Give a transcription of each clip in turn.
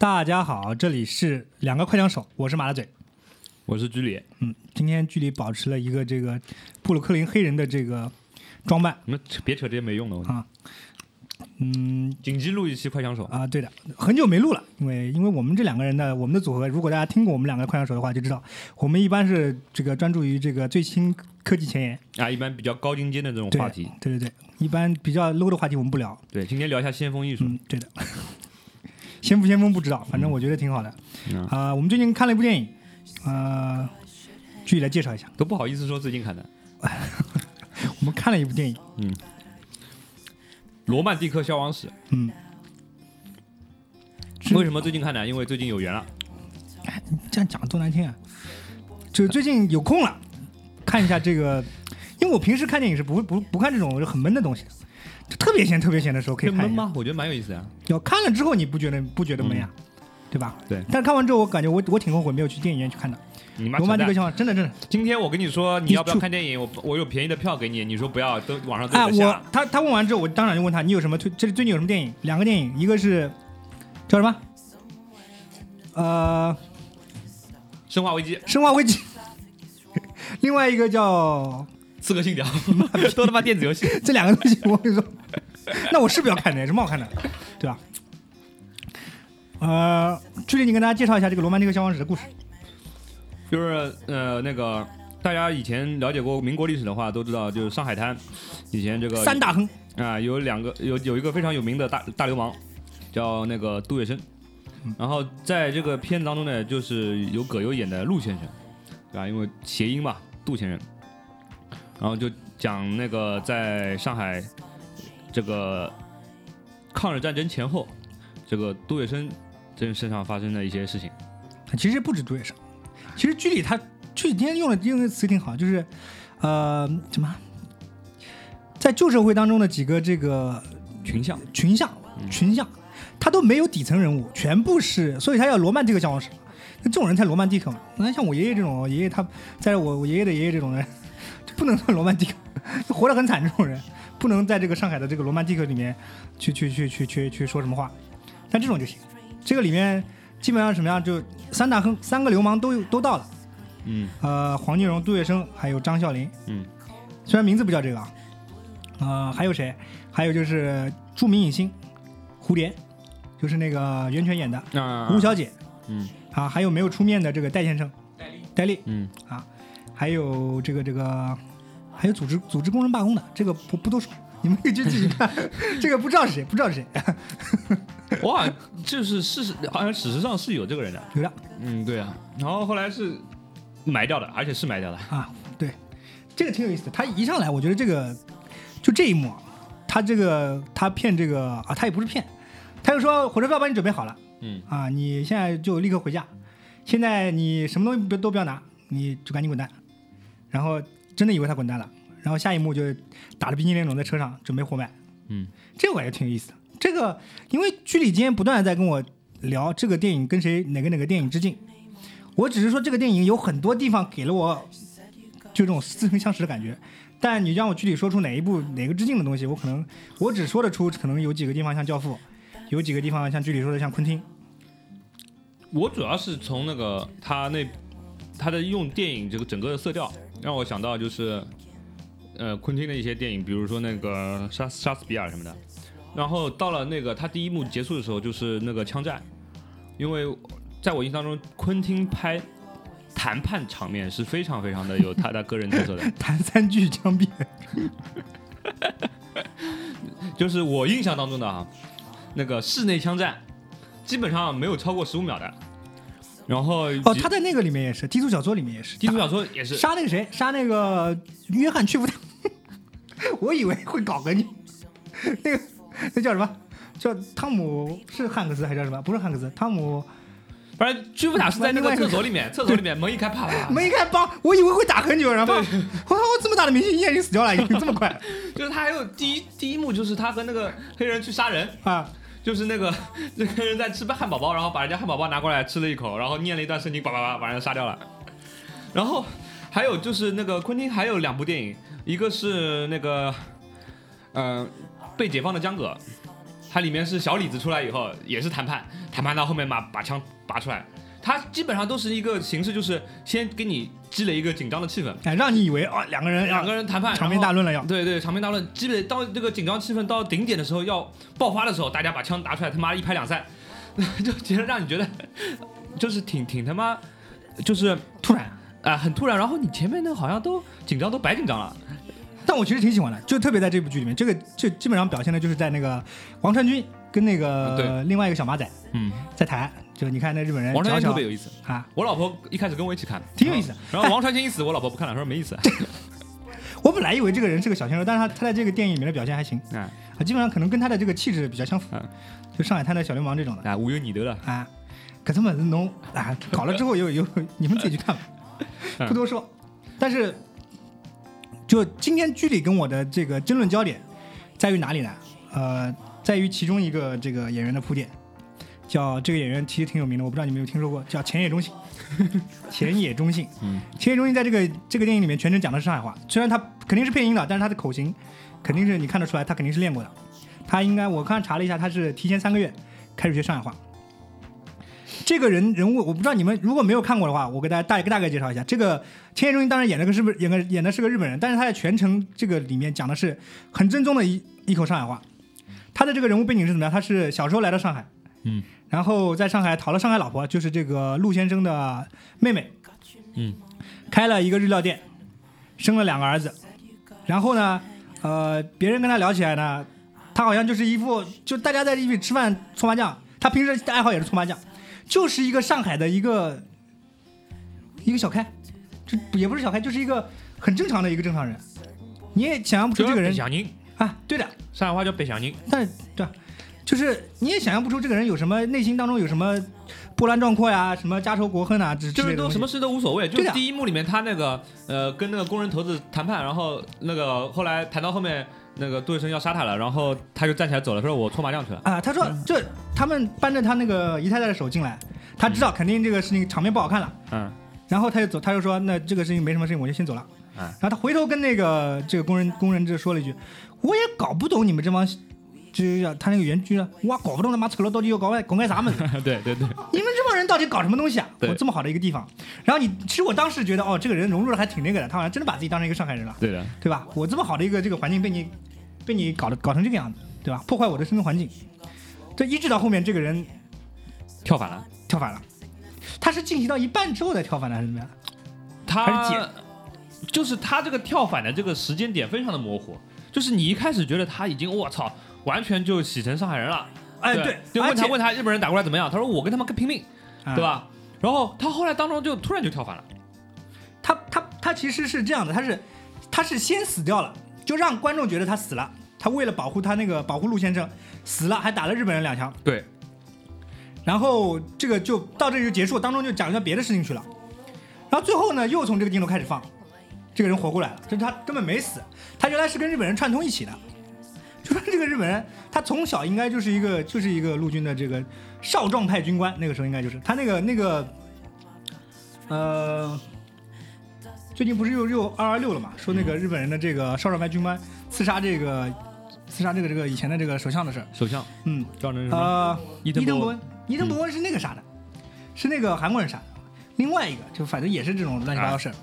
大家好，这里是两个快枪手，我是马大嘴。我是居里，嗯，今天居里保持了一个这个布鲁克林黑人的这个装扮你们别扯这些没用的。啊，嗯紧急录一期快枪手，啊，对的，很久没录了，因为因为我们这两个人呢我们的组合，如果大家听过我们两个快枪手的话，就知道我们一般是这个专注于这个最新科技前沿，啊，一般比较高精尖的这种话题。对对对，一般比较 low 的话题我们不聊，对，今天聊一下先锋艺术。嗯，对的。先不先锋不知道，反正我觉得挺好的。嗯啊、我们最近看了一部电影，呃，具体来介绍一下。都不好意思说最近看的 我们看了一部电影，《嗯罗曼蒂克消亡史》。嗯，为什么最近看呢？因为最近有缘了你。这样讲多难听啊！就最近有空了，看一下这个，因为我平时看电影是不会不不看这种很闷的东西的，就特别闲特别闲的时候可以看一下。闷吗？我觉得蛮有意思的。要看了之后你不觉得不觉得闷呀？对吧？对。但是看完之后，我感觉我我挺后悔没有去电影院去看的。你妈扯淡！罗曼蒂克消亡真的真的，今天我跟你说你你要不要看电影，我我有便宜的票给你，你说不要，都网上都哎，有的我下。他他问完之后，我当场就问他，你有什么推？这里最近有什么电影？两个电影，一个是叫什么？呃，生化危机、《生化危机》，另外一个叫刺客信条，都他妈电子游戏。这两个东西，我跟你说，那我是不要看的，有什么好看的，对吧？呃，距离你跟大家介绍一下这个罗曼蒂克消亡史的故事。就是呃那个大家以前了解过民国历史的话，都知道就是上海滩以前这个三大亨，啊有两个有有一个非常有名的大大流氓，叫那个杜月笙。然后在这个片子当中呢，就是有葛优演的陆先生，对吧？因为谐音嘛，杜先生。然后就讲那个在上海这个抗日战争前后，这个杜月笙这身上发生的一些事情。其实不止杜月笙，其实居里他剧里今天用的用的词挺好，就是呃什么，在旧社会当中的几个这个群像，群像群像，他都没有底层人物，全部是，所以他叫罗曼蒂克消亡史。那这种人才罗曼蒂克嘛。那像我爷爷这种，我爷爷他在我我爷爷的爷爷这种人，就 不能算罗曼蒂克，活得很惨。这种人不能在这个上海的这个罗曼蒂克里面去去去去去去说什么话，但这种就行。这个里面基本上什么样，就三大亨三个流氓都都到了。嗯呃，黄金荣、杜月笙还有张啸林，嗯，虽然名字不叫这个啊，呃，还有谁？还有就是著名影星蝴蝶，就是那个袁泉演的啊吴小姐嗯啊，还有没有出面的这个戴先生，戴笠戴笠嗯啊，还有这个这个，还有组织组织工人罢工的，这个不不多说，你们可以去自己看，这个不知道是谁，不知道是谁，我好像就是事实，好像史实上是有这个人的。有的嗯，对啊。然后后来是埋掉的，而且是埋掉的。啊，对，这个挺有意思的。他一上来，我觉得这个就这一幕啊，他这个他骗这个啊，他也不是骗，他就说火车票帮你准备好了嗯啊，你现在就立刻回家，现在你什么东西不都不要拿，你就赶紧滚蛋。然后真的以为他滚蛋了，然后下一幕就打着冰淇淋笼在车上准备活埋，嗯，这个我也挺有意思的。这个因为剧里今天不断的在跟我聊这个电影跟谁哪个哪个电影致敬，我只是说这个电影有很多地方给了我就这种似曾相识的感觉，但你让我具体说出哪一部哪个致敬的东西，我可能我只说得出可能有几个地方像《教父》，有几个地方像剧里说的像昆汀，我主要是从那个他那他的用电影这个整个的色调，让我想到就是呃昆汀的一些电影，比如说那个杀杀死比尔什么的。然后到了那个他第一幕结束的时候，就是那个枪战，因为在我印象中，昆汀拍谈判场面是非常非常的有他的个人特色的。谈三句枪毙，就是我印象当中的啊，那个室内枪战基本上没有超过十五秒的。然后哦，他在那个里面也是，低俗小说里面也是，低俗小说也是。杀那个谁，杀那个约翰屈服特，我以为会搞个你，那个那叫什么？叫汤姆是汉克斯还是叫什么？不是汉克斯，汤姆反正居夫塔是在那个厕所里面，厕所里面门一开，啪啪啪，门一开，帮，我以为会打很久，然后我对操，这么大的明星一下就死掉了，已经这么快。就是他还有第一第一幕就是他和那个黑人去杀人，啊！就是那个 那个人在吃汉堡包，然后把人家汉堡包拿过来吃了一口，然后念了一段圣经，呱呱呱把人杀掉了。然后还有就是那个昆汀还有两部电影，一个是那个呃被解放的江葛，它里面是小李子出来以后也是谈判，谈判到后面把把枪拔出来，它基本上都是一个形式，就是先给你积累一个紧张的气氛，哎，让你以为哦，两个人两个人谈判，长篇大论了要。对对，长篇大论，积累到这个紧张气氛到顶点的时候，要爆发的时候，大家把枪拿出来，他妈一拍两散，就觉得让你觉得就是挺挺他妈，就是突然啊、很突然。然后你前面那个好像都紧张，都白紧张了。但我其实挺喜欢的，就特别在这部剧里面，这个就基本上表现的就是在那个王传君跟那个、对另外一个小马仔嗯，在谈，就你看那日本人王传君特别有意思。啊，我老婆一开始跟我一起看的，挺有意思的然后王传君一死，我老婆不看了，说没意思。我本来以为这个人是个小鲜肉，但是他他在这个电影里面的表现还行啊啊，基本上可能跟他的这个气质比较相符嗯，就上海滩的小流氓这种的啊，无有你得了。啊。可他们侬啊，搞了之后有有你们自己去看吧，嗯不多说。但是就今天剧里跟我的这个争论焦点在于哪里呢？呃，在于其中一个这个演员的铺垫，叫这个演员其实挺有名的，我不知道你们有没有听说过，叫浅野忠信。浅野忠信，嗯，前野忠信在这个这个电影里面全程讲的是上海话，虽然他肯定是配音的，但是他的口型肯定是你看得出来，他肯定是练过的。他应该我刚才查了一下，他是提前三个月开始学上海话。这个人人物我不知道你们如果没有看过的话，我给大家大大概介绍一下。这个前野中信当然演了个是不是演个演的是个日本人，但是他在全程这个里面讲的是很正宗的一一口上海话。他的这个人物背景是怎么样？他是小时候来到上海，嗯，然后在上海讨了上海老婆，就是这个陆先生的妹妹，嗯，开了一个日料店，生了两个儿子，然后呢，呃，别人跟他聊起来呢，他好像就是一副就大家在一起吃饭搓麻将，他平时的爱好也是搓麻将，就是一个上海的一个一个小开，这也不是小开，就是一个很正常的一个正常人，你也想象不出这个人，啊，对的，上海话叫北向人。但是对啊，就是你也想象不出这个人有什么内心当中有什么波澜壮阔呀，什么家仇国恨啊，就是都什么事都无所谓，就是第一幕里面他那个呃跟那个工人头子谈判，然后那个后来谈到后面那个杜月笙要杀他了，然后他就站起来走了，说我搓麻将去了。啊，他说这他们搬着他那个姨太太的手进来，他知道肯定这个事情场面不好看了，嗯，然后他就走，他就说那这个事情没什么事情，我就先走了。嗯。然后他回头跟那个这个工人工人就说了一句，我也搞不懂你们这帮。就是他那个原句呢，我搞不懂他妈扯了到底要搞搞干啥么子？对对对，你们这帮人到底搞什么东西啊？我这么好的一个地方，然后你其实我当时觉得哦，这个人融入的还挺那个的，他好像真的把自己当成一个上海人了，对的，对吧？我这么好的一个这个环境被你被你搞的搞成这个样子，对吧？破坏我的生存环境，这一直到后面这个人跳反了。跳反了，他是进行到一半之后再跳反的还是怎么样？还是他就是他这个跳反的这个时间点非常的模糊，就是你一开始觉得他已经我操，完全就洗成上海人了。哎，对对，就问他问他日本人打过来怎么样，他说我跟他们拼命，啊对吧？然后他后来当中就突然就跳反了。他他他其实是这样的，他是他是先死掉了，就让观众觉得他死了。他为了保护他那个保护陆先生死了，还打了日本人两枪。对，然后这个就到这里就结束，当中就讲一下别的事情去了。然后最后呢，又从这个镜头开始放，这个人活过来了，就是他根本没死，他原来是跟日本人串通一起的。就说这个日本人，他从小应该就是一个就是一个陆军的这个少壮派军官，那个时候应该就是他那个那个，呃，最近不是又又二二六了嘛？说那个日本人的这个少壮派军官刺杀这个刺杀这个这个以前的这个首相的事儿，首相嗯，叫那什么？呃，伊藤博伊藤博文，伊藤博文是那个啥的，是那个韩国人杀的。另外一个就反正也是这种乱七八糟事儿，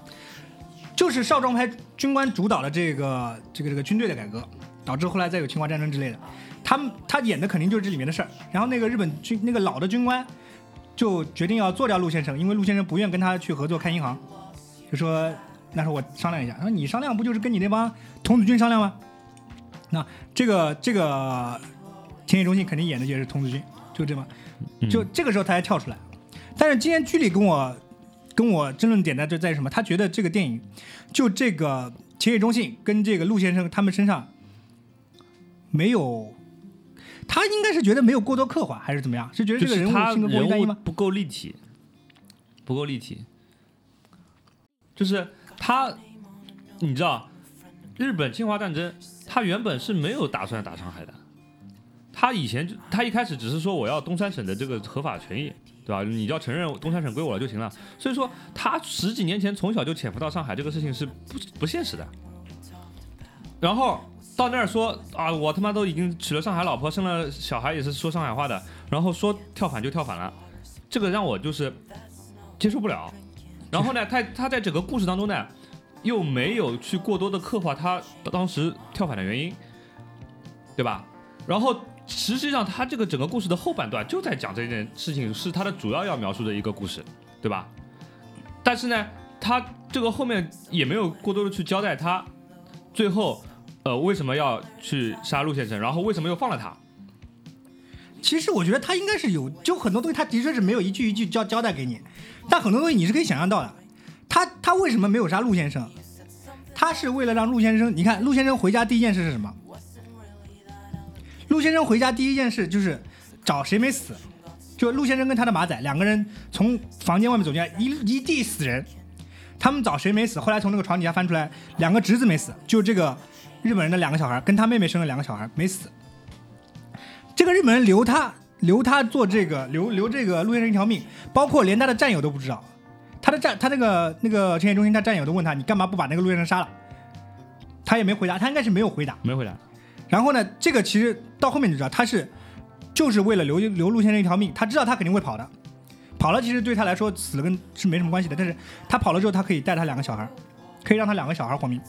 就是少壮派军官主导的这个这个这个军队的改革，导致后来再有侵华战争之类的。他们他演的肯定就是这里面的事儿。然后那个日本军那个老的军官就决定要做掉陆先生，因为陆先生不愿跟他去合作开银行，就说那时候我商量一下，说你商量不就是跟你那帮童子军商量吗？那这个这个田野中心肯定演的也是童子军，就这么，嗯就这个时候他才跳出来。但是今天剧里跟我跟我争论点在这在于什么？他觉得这个电影就这个田野中信跟这个陆先生他们身上没有，他应该是觉得没有过多刻画，还是怎么样？是觉得这个人物性格过于单一吗？不够立体，不够立体。就是他，你知道，日本侵华战争，他原本是没有打算打上海的。他以前就他一开始只是说我要东三省的这个合法权益，对吧？你要承认东三省归我了就行了。所以说他十几年前从小就潜伏到上海这个事情是不不现实的。然后到那儿说啊，我他妈都已经娶了上海老婆，生了小孩也是说上海话的，然后说跳反就跳反了，这个让我就是接受不了。然后呢，他他在整个故事当中呢，又没有去过多的刻画他当时跳反的原因，对吧？然后实际上他这个整个故事的后半段就在讲这件事情，是他的主要要描述的一个故事，对吧？但是呢，他这个后面也没有过多的去交代他最后呃为什么要去杀陆先生，然后为什么又放了他。其实我觉得他应该是有，就很多东西他的确是没有一句一句交交代给你，但很多东西你是可以想象到的。他他为什么没有杀陆先生？他是为了让陆先生，你看陆先生回家第一件事是什么？陆先生回家第一件事就是找谁没死，就陆先生跟他的马仔两个人从房间外面走进来，一一地死人，他们找谁没死？后来从那个床底下翻出来，两个侄子没死，就这个日本人的两个小孩跟他妹妹生了两个小孩没死。这个日本人留他留他做这个留留这个陆先生一条命，包括连他的战友都不知道，他的战他那个那个陈野中心他战友都问他，你干嘛不把那个陆先生杀了？他也没回答，他应该是没有回答。没回答。然后呢，这个其实到后面就知道他是就是为了留留陆先生一条命，他知道他肯定会跑的，跑了其实对他来说死了跟是没什么关系的，但是他跑了之后他可以带他两个小孩，可以让他两个小孩活命，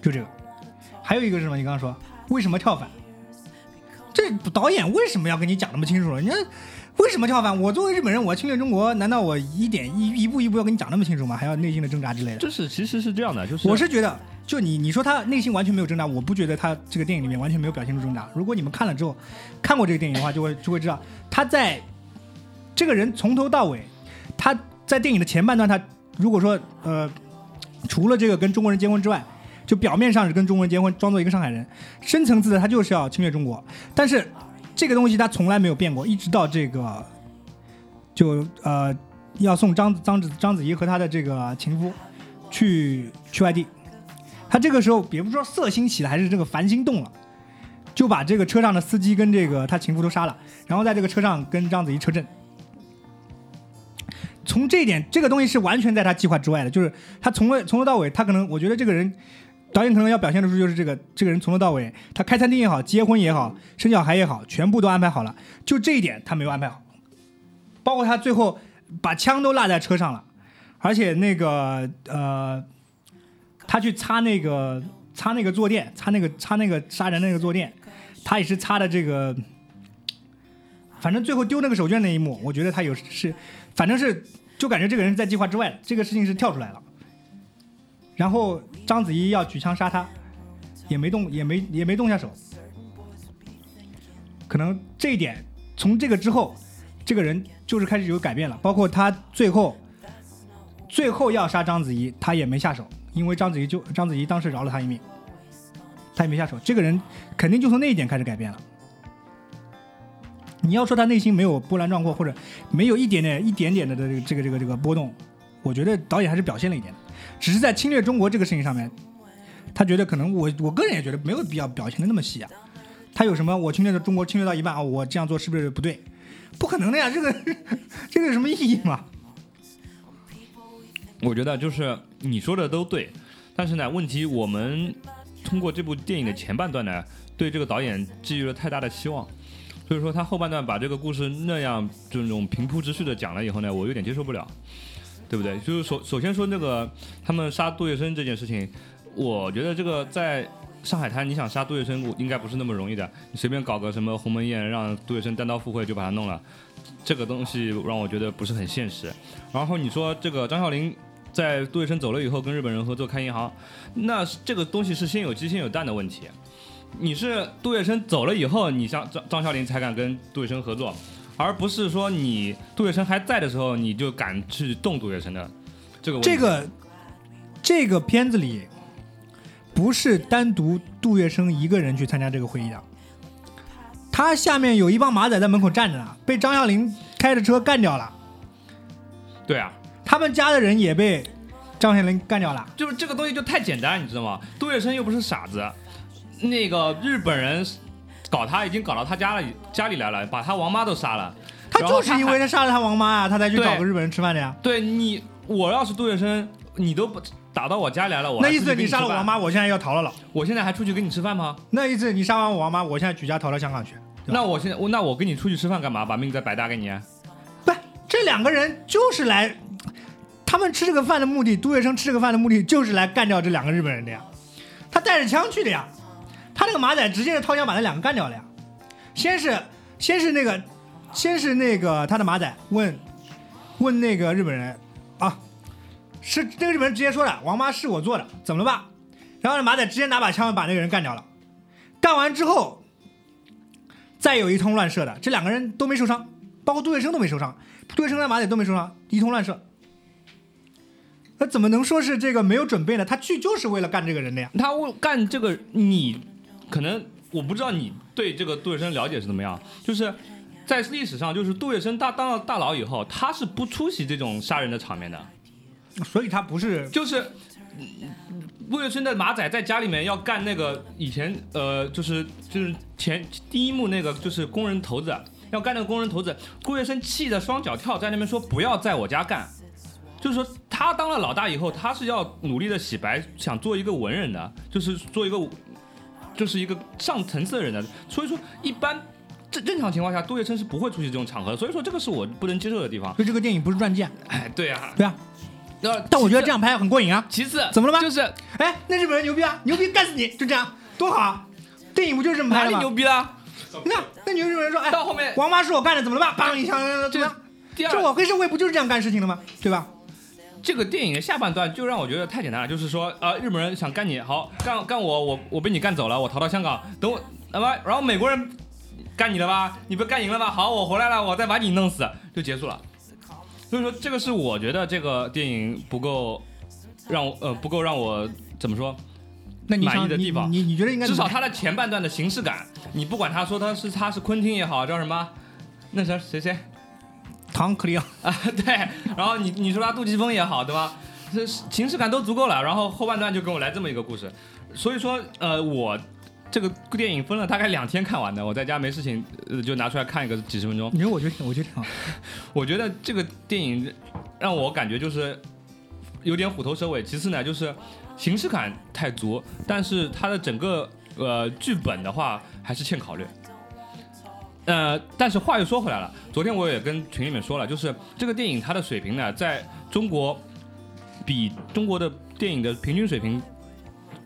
就这个。还有一个是什么？你刚刚说为什么跳反？这导演为什么要跟你讲那么清楚？人家为什么跳反？我作为日本人，我侵略中国，难道我一点一一步一步要跟你讲那么清楚吗？还要内心的挣扎之类的？就是其实是这样的，就是我是觉得，就你你说他内心完全没有挣扎，我不觉得他这个电影里面完全没有表现出挣扎。如果你们看了之后，看过这个电影的话，就会就会知道他在这个人从头到尾，他在电影的前半段，他如果说呃，除了这个跟中国人结婚之外，就表面上是跟中国人结婚，装作一个上海人，深层次的他就是要侵略中国。但是这个东西他从来没有变过，一直到这个就呃要送章子章子章子怡和他的这个情夫去去外地，他这个时候也不知道色心起了还是这个烦心动了，就把这个车上的司机跟这个他情夫都杀了，然后在这个车上跟章子怡车震。从这一点，这个东西是完全在他计划之外的，就是他从未从头到尾，他可能我觉得这个人导演可能要表现的出就是这个这个人从头到尾，他开餐厅也好，结婚也好，生小孩也好，全部都安排好了，就这一点他没有安排好，包括他最后把枪都落在车上了，而且那个呃，他去擦那个擦那个坐垫，擦那个擦那个杀人那个坐垫，他也是擦的这个，反正最后丢那个手绢那一幕，我觉得他有是，反正是就感觉这个人在计划之外，这个事情是跳出来了。然后章子怡要举枪杀他，也没动，也没也没动下手。可能这一点，从这个之后，这个人就是开始有改变了。包括他最后，最后要杀章子怡，他也没下手，因为章子怡就章子怡当时饶了他一命，他也没下手。这个人肯定就从那一点开始改变了。你要说他内心没有波澜壮阔，或者没有一点点、一点点的这个这个这个这个波动，我觉得导演还是表现了一点的。只是在侵略中国这个事情上面，他觉得可能我我个人也觉得没有必要表现的那么细啊。他有什么我侵略的中国侵略到一半啊，我这样做是不是不对？不可能的呀，这个 这个有什么意义嘛？我觉得就是你说的都对，但是呢，问题我们通过这部电影的前半段呢，对这个导演寄予了太大的期望，所以说他后半段把这个故事那样这种平铺直叙的讲了以后呢，我有点接受不了，对不对？就是首首先说那个他们杀杜月笙这件事情，我觉得这个在上海滩你想杀杜月笙，应该不是那么容易的，你随便搞个什么鸿门宴，让杜月笙单刀赴会就把他弄了，这个东西让我觉得不是很现实。然后你说这个张啸林。在杜月笙走了以后，跟日本人合作开银行，那这个东西是先有鸡先有蛋的问题。你是杜月笙走了以后，你像张张啸林才敢跟杜月笙合作，而不是说你杜月笙还在的时候你就敢去动杜月笙的这个。这个这个片子里不是单独杜月笙一个人去参加这个会议的，他下面有一帮马仔在门口站着呢，被张啸林开着车干掉了。对啊，他们家的人也被张啸林干掉了。就是这个东西就太简单，你知道吗？杜月笙又不是傻子，那个日本人搞他已经搞到他家了家里来了，把他王妈都杀了。他就是因为他杀了他王妈啊，他才去找个日本人吃饭的呀。对你，我要是杜月笙，你都不打到我家来了，我那意思你杀了王妈，我现在要逃了了。我现在还出去跟你吃饭吗？那意思你杀完我王妈，我现在举家逃到香港去。那我现在我那我跟你出去吃饭干嘛？把命再白搭给你？不，这两个人就是来，他们吃这个饭的目的，杜月笙吃这个饭的目的就是来干掉这两个日本人的呀。他带着枪去的呀，他那个马仔直接是掏枪把那两个干掉了呀。先是先是那个先是那个他的马仔问问那个日本人啊，是那个日本人直接说的，王妈是我做的，怎么了吧？然后呢，马仔直接拿把枪把那个人干掉了。干完之后，再有一通乱射的，这两个人都没受伤，包括杜月笙都没受伤，杜月笙跟马仔都没受伤，一通乱射。那怎么能说是这个没有准备呢？他去就是为了干这个人的呀。他为干这个，你可能我不知道你对这个杜月笙了解是怎么样，就是在历史上，就是杜月笙他当了大佬以后，他是不出席这种杀人的场面的，所以他不是就是。嗯杜月笙的马仔在家里面要干那个以前呃，就是就是前第一幕那个就是工人头子要干那个工人头子，杜月笙气得双脚跳，在那边说不要在我家干，就是说他当了老大以后，他是要努力的洗白，想做一个文人的，就是做一个就是一个上层次的人的，所以说一般正正常情况下，杜月笙是不会出席这种场合的，所以说这个是我不能接受的地方。所以这个电影不是传记啊。哎，对啊，对啊，那但我觉得这样拍很过瘾啊。其次怎么了吗就是哎，那日本人牛逼啊，牛逼干死你，就这样，多好啊！电影不就是这么拍的吗？牛逼啦？那，那牛日本人说，哎，到后面王八是我干的，怎么了吧？梆一枪，怎么样？这我黑社会不就是这样干事情的吗？对吧？这个电影的下半段就让我觉得太简单了，就是说，呃，日本人想干你，好干干我，我我被你干走了，我逃到香港，等我，那么然后美国人干你了吧？你不干赢了吧？好，我回来了，我再把你弄死，就结束了。所以说，这个是我觉得这个电影不够让我呃不够让我怎么说，那你满意的地方你你觉得应该至少他的前半段的形式感，你不管他说他是他是昆汀也好，叫什么，那谁谁谁唐克里奥，啊，对，然后你你说他杜琪峰也好，对吧？这形式感都足够了，然后后半段就跟我来这么一个故事，所以说呃，我这个电影分了大概两天看完的，我在家没事情，呃，就拿出来看一个几十分钟。你说我觉得挺我觉得挺好。我觉得这个电影让我感觉就是有点虎头蛇尾。其次呢，就是形式感太足，但是它的整个呃剧本的话还是欠考虑。呃，但是话又说回来了，昨天我也跟群里面说了，就是这个电影它的水平呢，在中国比中国的电影的平均水平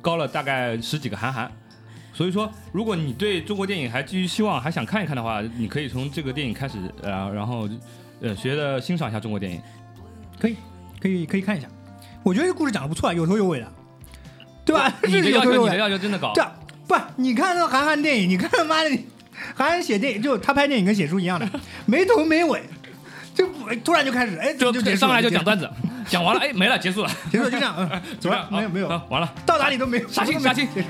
高了大概十几个韩寒。所以说，如果你对中国电影还寄予希望，还想看一看的话，你可以从这个电影开始，呃，然后呃学着欣赏一下中国电影。可以可以可以看一下，我觉得这故事讲的不错啊，有头有尾的，对吧？你的是要求，你的。要求真的高。这不，你看那韩寒电影，你看他妈的，韩寒写电影就他拍电影跟写书一样的，没头没尾，就突然就开始，哎，就就结束上来就讲段子，讲完了，哎，没了，结束了，结束就这样，嗯，走了，没有没有，啊完了，到哪里都没有，杀青杀青。结束。